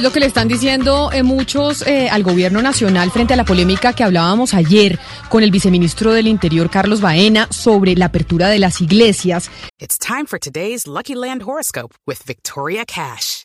Es lo que le están diciendo eh, muchos eh, al gobierno nacional frente a la polémica que hablábamos ayer con el viceministro del Interior, Carlos Baena, sobre la apertura de las iglesias. It's time for today's Lucky Land horoscope with Victoria Cash.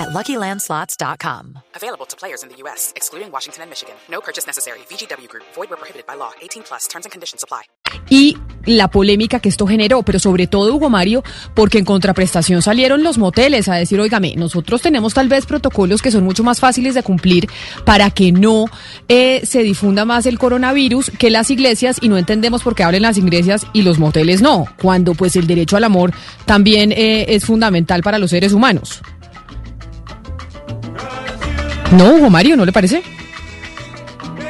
at LuckyLandSlots.com. Available to players in the U.S., excluding Washington and Michigan. No purchase necessary. VGW Group. Void where prohibited by law. 18 plus. Terms and conditions apply. y la polémica que esto generó, pero sobre todo, Hugo Mario, porque en contraprestación salieron los moteles a decir, oígame, nosotros tenemos tal vez protocolos que son mucho más fáciles de cumplir para que no eh, se difunda más el coronavirus que las iglesias y no entendemos por qué hablen las iglesias y los moteles no, cuando pues el derecho al amor también eh, es fundamental para los seres humanos. No, Hugo Mario, ¿no le parece?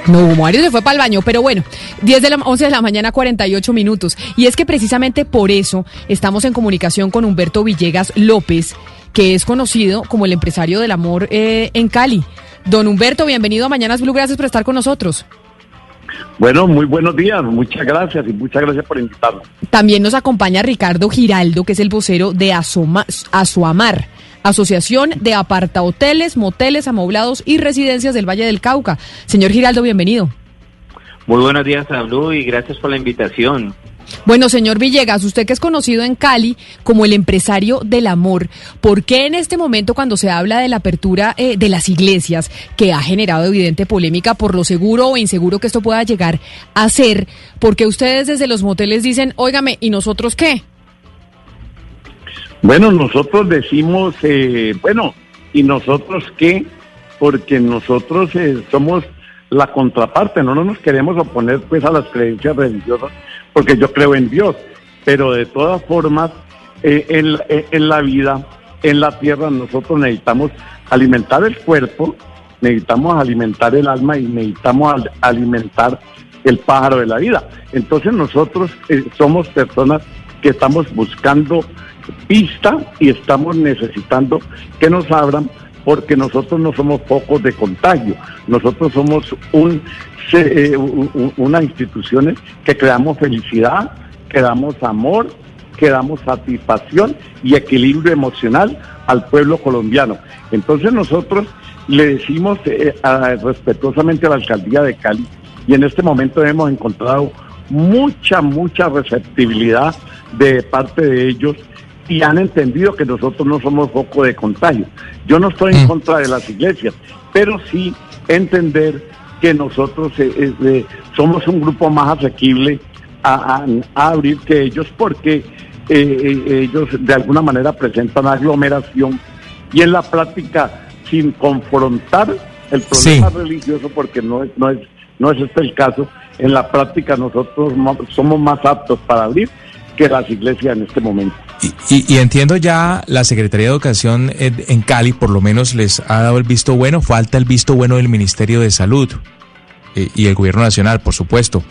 No, Hugo Mario se fue para el baño, pero bueno, 10 de la 11 de la mañana, 48 minutos. Y es que precisamente por eso estamos en comunicación con Humberto Villegas López, que es conocido como el empresario del amor eh, en Cali. Don Humberto, bienvenido a Mañanas Blue, gracias por estar con nosotros. Bueno, muy buenos días, muchas gracias y muchas gracias por invitarnos. También nos acompaña Ricardo Giraldo, que es el vocero de Asoma, Asoamar, Asociación de Apartahoteles, Moteles, Amoblados y Residencias del Valle del Cauca. Señor Giraldo, bienvenido. Muy buenos días a Blue y gracias por la invitación. Bueno, señor Villegas, usted que es conocido en Cali como el empresario del amor, ¿por qué en este momento cuando se habla de la apertura eh, de las iglesias, que ha generado evidente polémica por lo seguro o inseguro que esto pueda llegar a ser, por qué ustedes desde los moteles dicen, óigame, ¿y nosotros qué? Bueno, nosotros decimos, eh, bueno, ¿y nosotros qué? Porque nosotros eh, somos la contraparte, no nos queremos oponer pues a las creencias religiosas, porque yo creo en Dios, pero de todas formas, eh, en, eh, en la vida, en la tierra, nosotros necesitamos alimentar el cuerpo, necesitamos alimentar el alma y necesitamos al- alimentar el pájaro de la vida. Entonces nosotros eh, somos personas que estamos buscando pista y estamos necesitando que nos abran porque nosotros no somos focos de contagio, nosotros somos un, eh, unas instituciones que creamos felicidad, que damos amor, que damos satisfacción y equilibrio emocional al pueblo colombiano. Entonces nosotros le decimos eh, a- respetuosamente a la alcaldía de Cali y en este momento hemos encontrado mucha, mucha receptibilidad de parte de ellos y han entendido que nosotros no somos foco de contagio. Yo no estoy en contra de las iglesias, pero sí entender que nosotros eh, eh, somos un grupo más asequible a, a- a abrir que ellos porque eh, ellos de alguna manera presentan aglomeración y en la práctica sin confrontar el problema religioso porque no es, no es, no es este el caso, en la práctica nosotros mo- somos más aptos para abrir las iglesias en este momento. Y, entiendo ya la Secretaría de Educación en, en Cali por lo menos les ha dado el visto bueno, falta el visto bueno del Ministerio de Salud eh, y el Gobierno Nacional, por supuesto.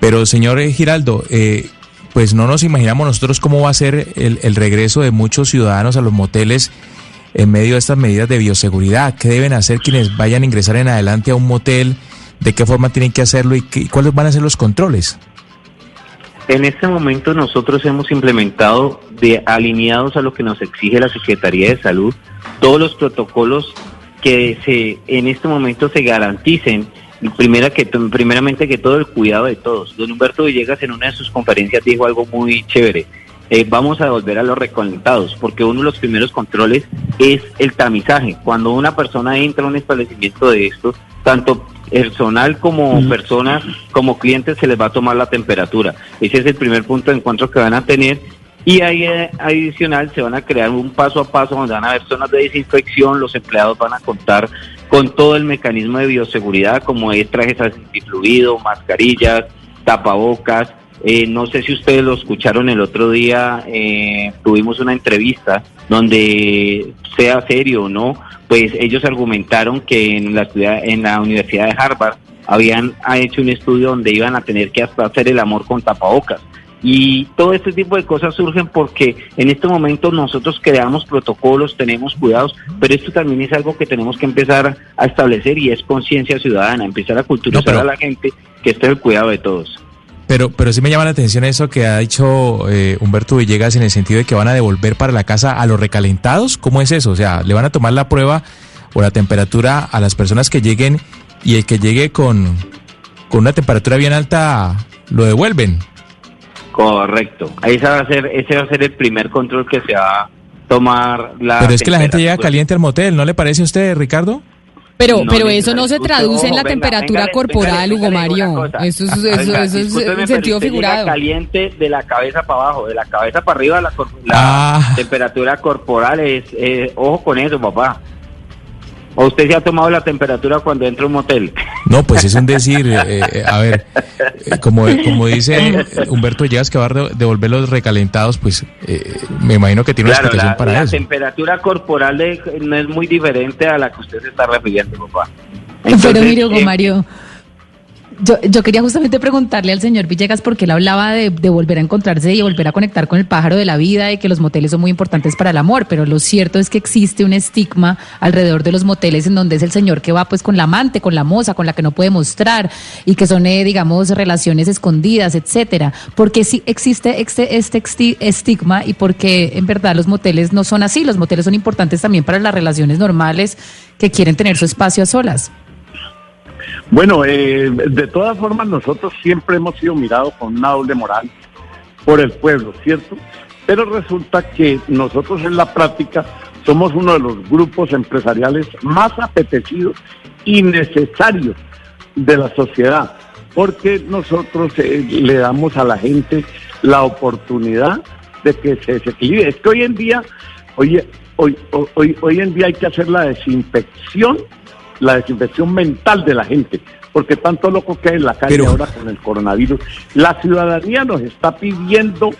Pero señor eh, Giraldo, eh, pues no nos imaginamos nosotros cómo va a ser el, el regreso de muchos ciudadanos a los moteles en medio de estas medidas de bioseguridad. ¿Qué deben hacer quienes vayan a ingresar en adelante a un motel? ¿De qué forma tienen que hacerlo y, qué- y cuáles van a ser los controles? En este momento nosotros hemos implementado, de alineados a lo que nos exige la Secretaría de Salud, todos los protocolos que se en este momento se garanticen primera que primeramente que todo el cuidado de todos. Don Humberto Villegas en una de sus conferencias dijo algo muy chévere. Eh, vamos a volver a los reconectados, porque uno de los primeros controles es el tamizaje. Cuando una persona entra a un establecimiento de estos, tanto personal como personas, como clientes, se les va a tomar la temperatura. Ese es el primer punto de encuentro que van a tener. Y ahí eh, adicional se van a crear un paso a paso donde van a haber zonas de desinfección, los empleados van a contar con todo el mecanismo de bioseguridad como es trajes antifluido, mascarillas, tapabocas, eh, no sé si ustedes lo escucharon el otro día, eh, tuvimos una entrevista donde, sea serio o no, pues ellos argumentaron que en la, ciudad, en la Universidad de Harvard habían hecho un estudio donde iban a tener que hasta hacer el amor con tapabocas. Y todo este tipo de cosas surgen porque en este momento nosotros creamos protocolos, tenemos cuidados, pero esto también es algo que tenemos que empezar a establecer y es conciencia ciudadana, empezar a culturizar a la gente que este es el cuidado de todos. Pero, pero sí me llama la atención eso que ha dicho eh, Humberto Villegas en el sentido de que van a devolver para la casa a los recalentados. ¿Cómo es eso? O sea, le van a tomar la prueba o la temperatura a las personas que lleguen y el que llegue con, con una temperatura bien alta lo devuelven. Correcto. Ese va a ser, ese va a ser el primer control que se va a tomar la. Pero es que la gente llega caliente al motel, ¿no le parece a usted, Ricardo? Pero, pero eso no se traduce en la temperatura corporal, Hugo Mario. Eso es, eso, eso es sentido figurado. caliente de la cabeza para abajo, de la cabeza para arriba, la, ah. temperatura corporal es, eh, ojo con eso, papá. ¿O usted se ha tomado la temperatura cuando entra a un motel? No, pues es un decir, eh, eh, a ver, eh, como, como dice Humberto Llegas que va a devolver los recalentados, pues me imagino que tiene una explicación para eso. La temperatura corporal no es muy diferente a la que usted se está refiriendo, papá. Pero mire, Hugo Mario, yo, yo, quería justamente preguntarle al señor Villegas porque él hablaba de, volver a encontrarse y volver a conectar con el pájaro de la vida y que los moteles son muy importantes para el amor, pero lo cierto es que existe un estigma alrededor de los moteles en donde es el señor que va pues con la amante, con la moza, con la que no puede mostrar y que son, eh, digamos, relaciones escondidas, etcétera. Porque sí existe este, este estigma y porque en verdad los moteles no son así, los moteles son importantes también para las relaciones normales que quieren tener su espacio a solas. Bueno, eh, de todas formas nosotros siempre hemos sido mirados con una doble moral por el pueblo, ¿cierto? Pero resulta que nosotros en la práctica somos uno de los grupos empresariales más apetecidos y necesarios de la sociedad, porque nosotros eh, le damos a la gente la oportunidad de que se desequilibre. Es que hoy en día, hoy, hoy, hoy, hoy en día hay que hacer la desinfección la desinfección mental de la gente, porque tanto loco que hay en la calle ahora con el coronavirus. La ciudadanía nos está pidiendo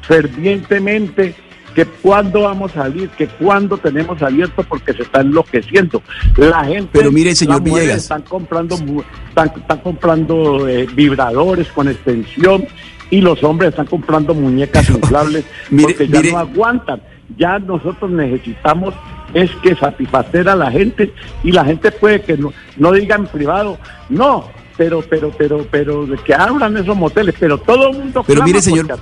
fervientemente que cuándo vamos a salir, que cuándo tenemos abierto porque se está enloqueciendo. La gente, pero mire, señor Villegas, están comprando, están, comprando eh, vibradores con extensión y los hombres están comprando muñecas inflables porque ya no aguantan. Ya nosotros necesitamos es que satisfacer a la gente y la gente puede que no, no diga en privado, no, pero, pero, pero, pero, de que abran esos moteles, pero todo el mundo... Pero mire, señor...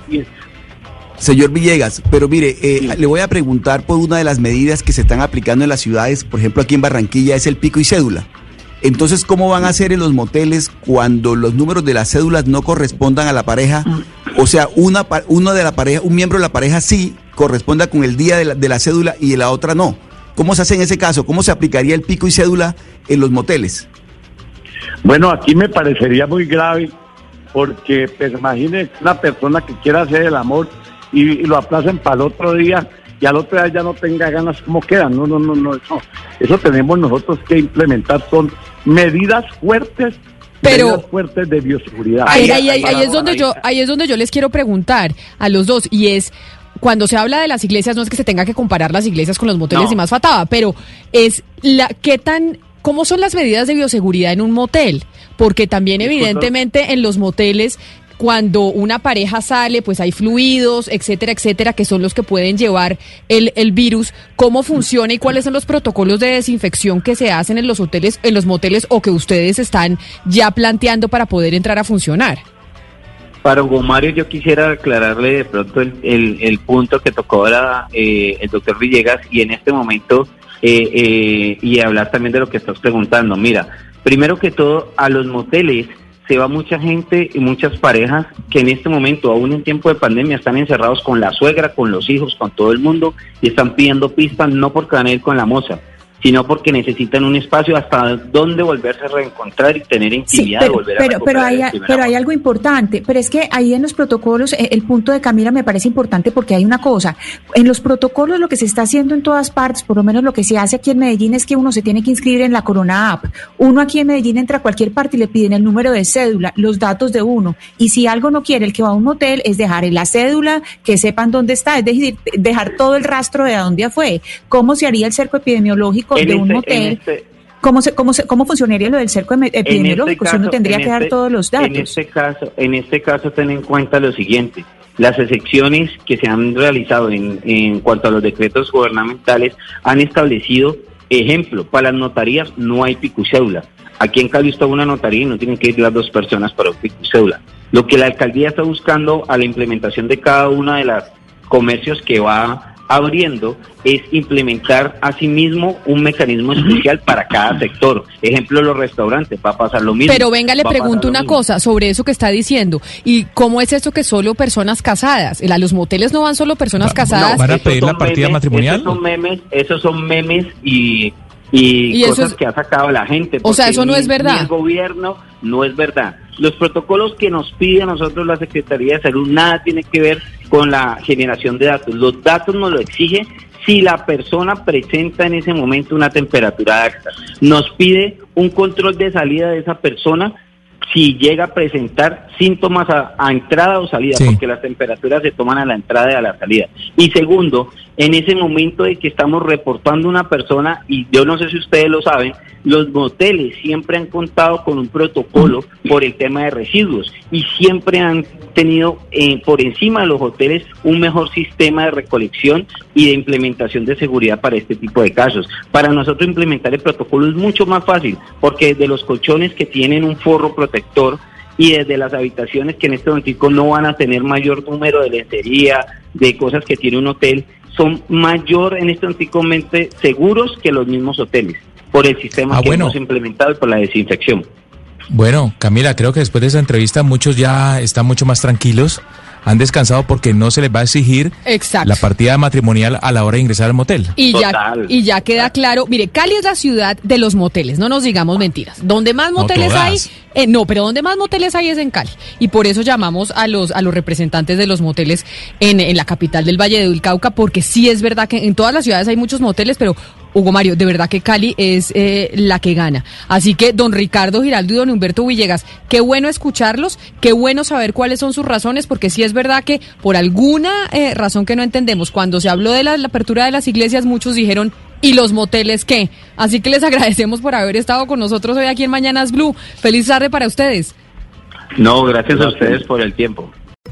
Señor Villegas, pero mire, eh, le voy a preguntar por una de las medidas que se están aplicando en las ciudades, por ejemplo aquí en Barranquilla, es el pico y cédula. Entonces, ¿cómo van a hacer en los moteles cuando los números de las cédulas no correspondan a la pareja? O sea, una, uno de la pareja, un miembro de la pareja sí corresponda con el día de la, de la cédula y la otra no. ¿Cómo se hace en ese caso? ¿Cómo se aplicaría el pico y cédula en los moteles? Bueno, aquí me parecería muy grave porque pues, imagine una persona que quiera hacer el amor y, lo aplacen para el otro día y al otro día ya no tenga ganas, ¿cómo queda? No, no, no, no, eso, eso tenemos nosotros que implementar, son medidas fuertes pero fuertes de bioseguridad. Ahí, ahí, ahí, es donde yo, ahí es donde yo les quiero preguntar a los dos y es cuando se habla de las iglesias, no es que se tenga que comparar las iglesias con los moteles y más fatada, pero es la qué tan ¿Cómo son las medidas de bioseguridad en un motel? Porque también evidentemente en los moteles cuando una pareja sale, pues hay fluidos, etcétera, etcétera, que son los que pueden llevar el, el, virus. ¿Cómo funciona y cuáles son los protocolos de desinfección que se hacen en los hoteles, en los moteles o que ustedes están ya planteando para poder entrar a funcionar? Para Hugo Mario yo quisiera aclararle de pronto el, el, punto que tocó ahora eh, el doctor Villegas y en este momento eh, eh, y hablar también de lo que estás preguntando. Mira, primero que todo, a los moteles se va mucha gente y muchas parejas que en este momento, aún en tiempo de pandemia, están encerrados con la suegra, con los hijos, con todo el mundo y están pidiendo pistas no porque van a con la moza, sino porque necesitan un espacio hasta donde volverse a reencontrar y tener intimidad. pero, volver a pero, pero, hay, pero hay algo importante, pero es que ahí en los protocolos, eh, el punto de Camila me parece importante porque hay una cosa, en los protocolos lo que se está haciendo en todas partes, por lo menos lo que se hace aquí en Medellín es que uno se tiene que inscribir en la Corona App. Uno aquí en Medellín entra a cualquier parte y le piden el número de cédula, los datos de uno. Y si algo no quiere el que va a un motel es dejar en la cédula, que sepan dónde está, es decir, dejar todo el rastro de a dónde fue. ¿Cómo se haría el cerco epidemiológico En de un este- motel? en este- ¿Cómo, se, cómo, se, ¿Cómo funcionaría lo del cerco En epidemiológico? este si uno tendría en que dar este- todos los datos. En este caso, en este caso ten en cuenta lo siguiente: las excepciones que se han realizado en, en cuanto a los decretos gubernamentales han establecido, ejemplo, para las notarías no hay pico y cédula. Aquí en Cali está una notaría y no tienen que ir las dos personas para un pico y cédula. Lo que la alcaldía está buscando a la implementación de cada una de las comercios que va abriendo es implementar asimismo un mecanismo especial para cada sector. Ejemplo, los restaurantes, va a pasar lo mismo. Pero venga, le pregunto una mismo. cosa sobre eso que está diciendo. ¿Y cómo es eso que solo personas casadas? A los moteles no van solo personas casadas. ¿Van a Esos pedir la son partida memes, matrimonial? Esos son memes, esos son memes y, y, Y eso cosas es- que ha sacado la gente. O sea, eso no ni- es verdad. ni el gobierno no es verdad. Los protocolos que nos pide a nosotros la Secretaría de Salud nada tiene que ver con la generación de datos. Los datos nos lo exige si la persona presenta en ese momento una temperatura alta. Nos pide un control de salida de esa persona si llega a presentar síntomas a, a entrada o salida, Sí. porque las temperaturas se toman a la entrada y a la salida. Y segundo, en ese momento de que estamos reportando una persona, y yo no sé si ustedes lo saben, los moteles siempre han contado con un protocolo por el tema de residuos y siempre han tenido eh, por encima de los hoteles un mejor sistema de recolección y de implementación de seguridad para este tipo de casos. Para nosotros implementar el protocolo es mucho más fácil porque desde los colchones que tienen un forro protector y desde las habitaciones que en este momento no van a tener mayor número de lencería, de cosas que tiene un hotel, son mayor en este momento seguros que los mismos hoteles por el sistema Ah, que bueno. hemos implementado y por la desinfección. Bueno, Camila, creo que después de esa entrevista muchos ya están mucho más tranquilos, han descansado porque no se les va a exigir Exacto. la partida matrimonial a la hora de ingresar al motel. Y ya, Total. y ya queda claro, mire, Cali es la ciudad de los moteles, no nos digamos mentiras. Donde más moteles hay, eh, no, pero donde más moteles hay es en Cali. Y por eso llamamos a los, a los representantes de los moteles en, en la capital del Valle de Cauca, porque sí es verdad que en todas las ciudades hay muchos moteles, pero Hugo Mario, de verdad que Cali es eh, la que gana. Así que don Ricardo Giraldo y don Humberto Villegas, qué bueno escucharlos, qué bueno saber cuáles son sus razones, porque sí es verdad que por alguna eh, razón que no entendemos, cuando se habló de la, la apertura de las iglesias, muchos dijeron, ¿y los moteles qué? Así que les agradecemos por haber estado con nosotros hoy aquí en Mañanas Blue. Feliz tarde para ustedes. No, gracias a ustedes por el tiempo.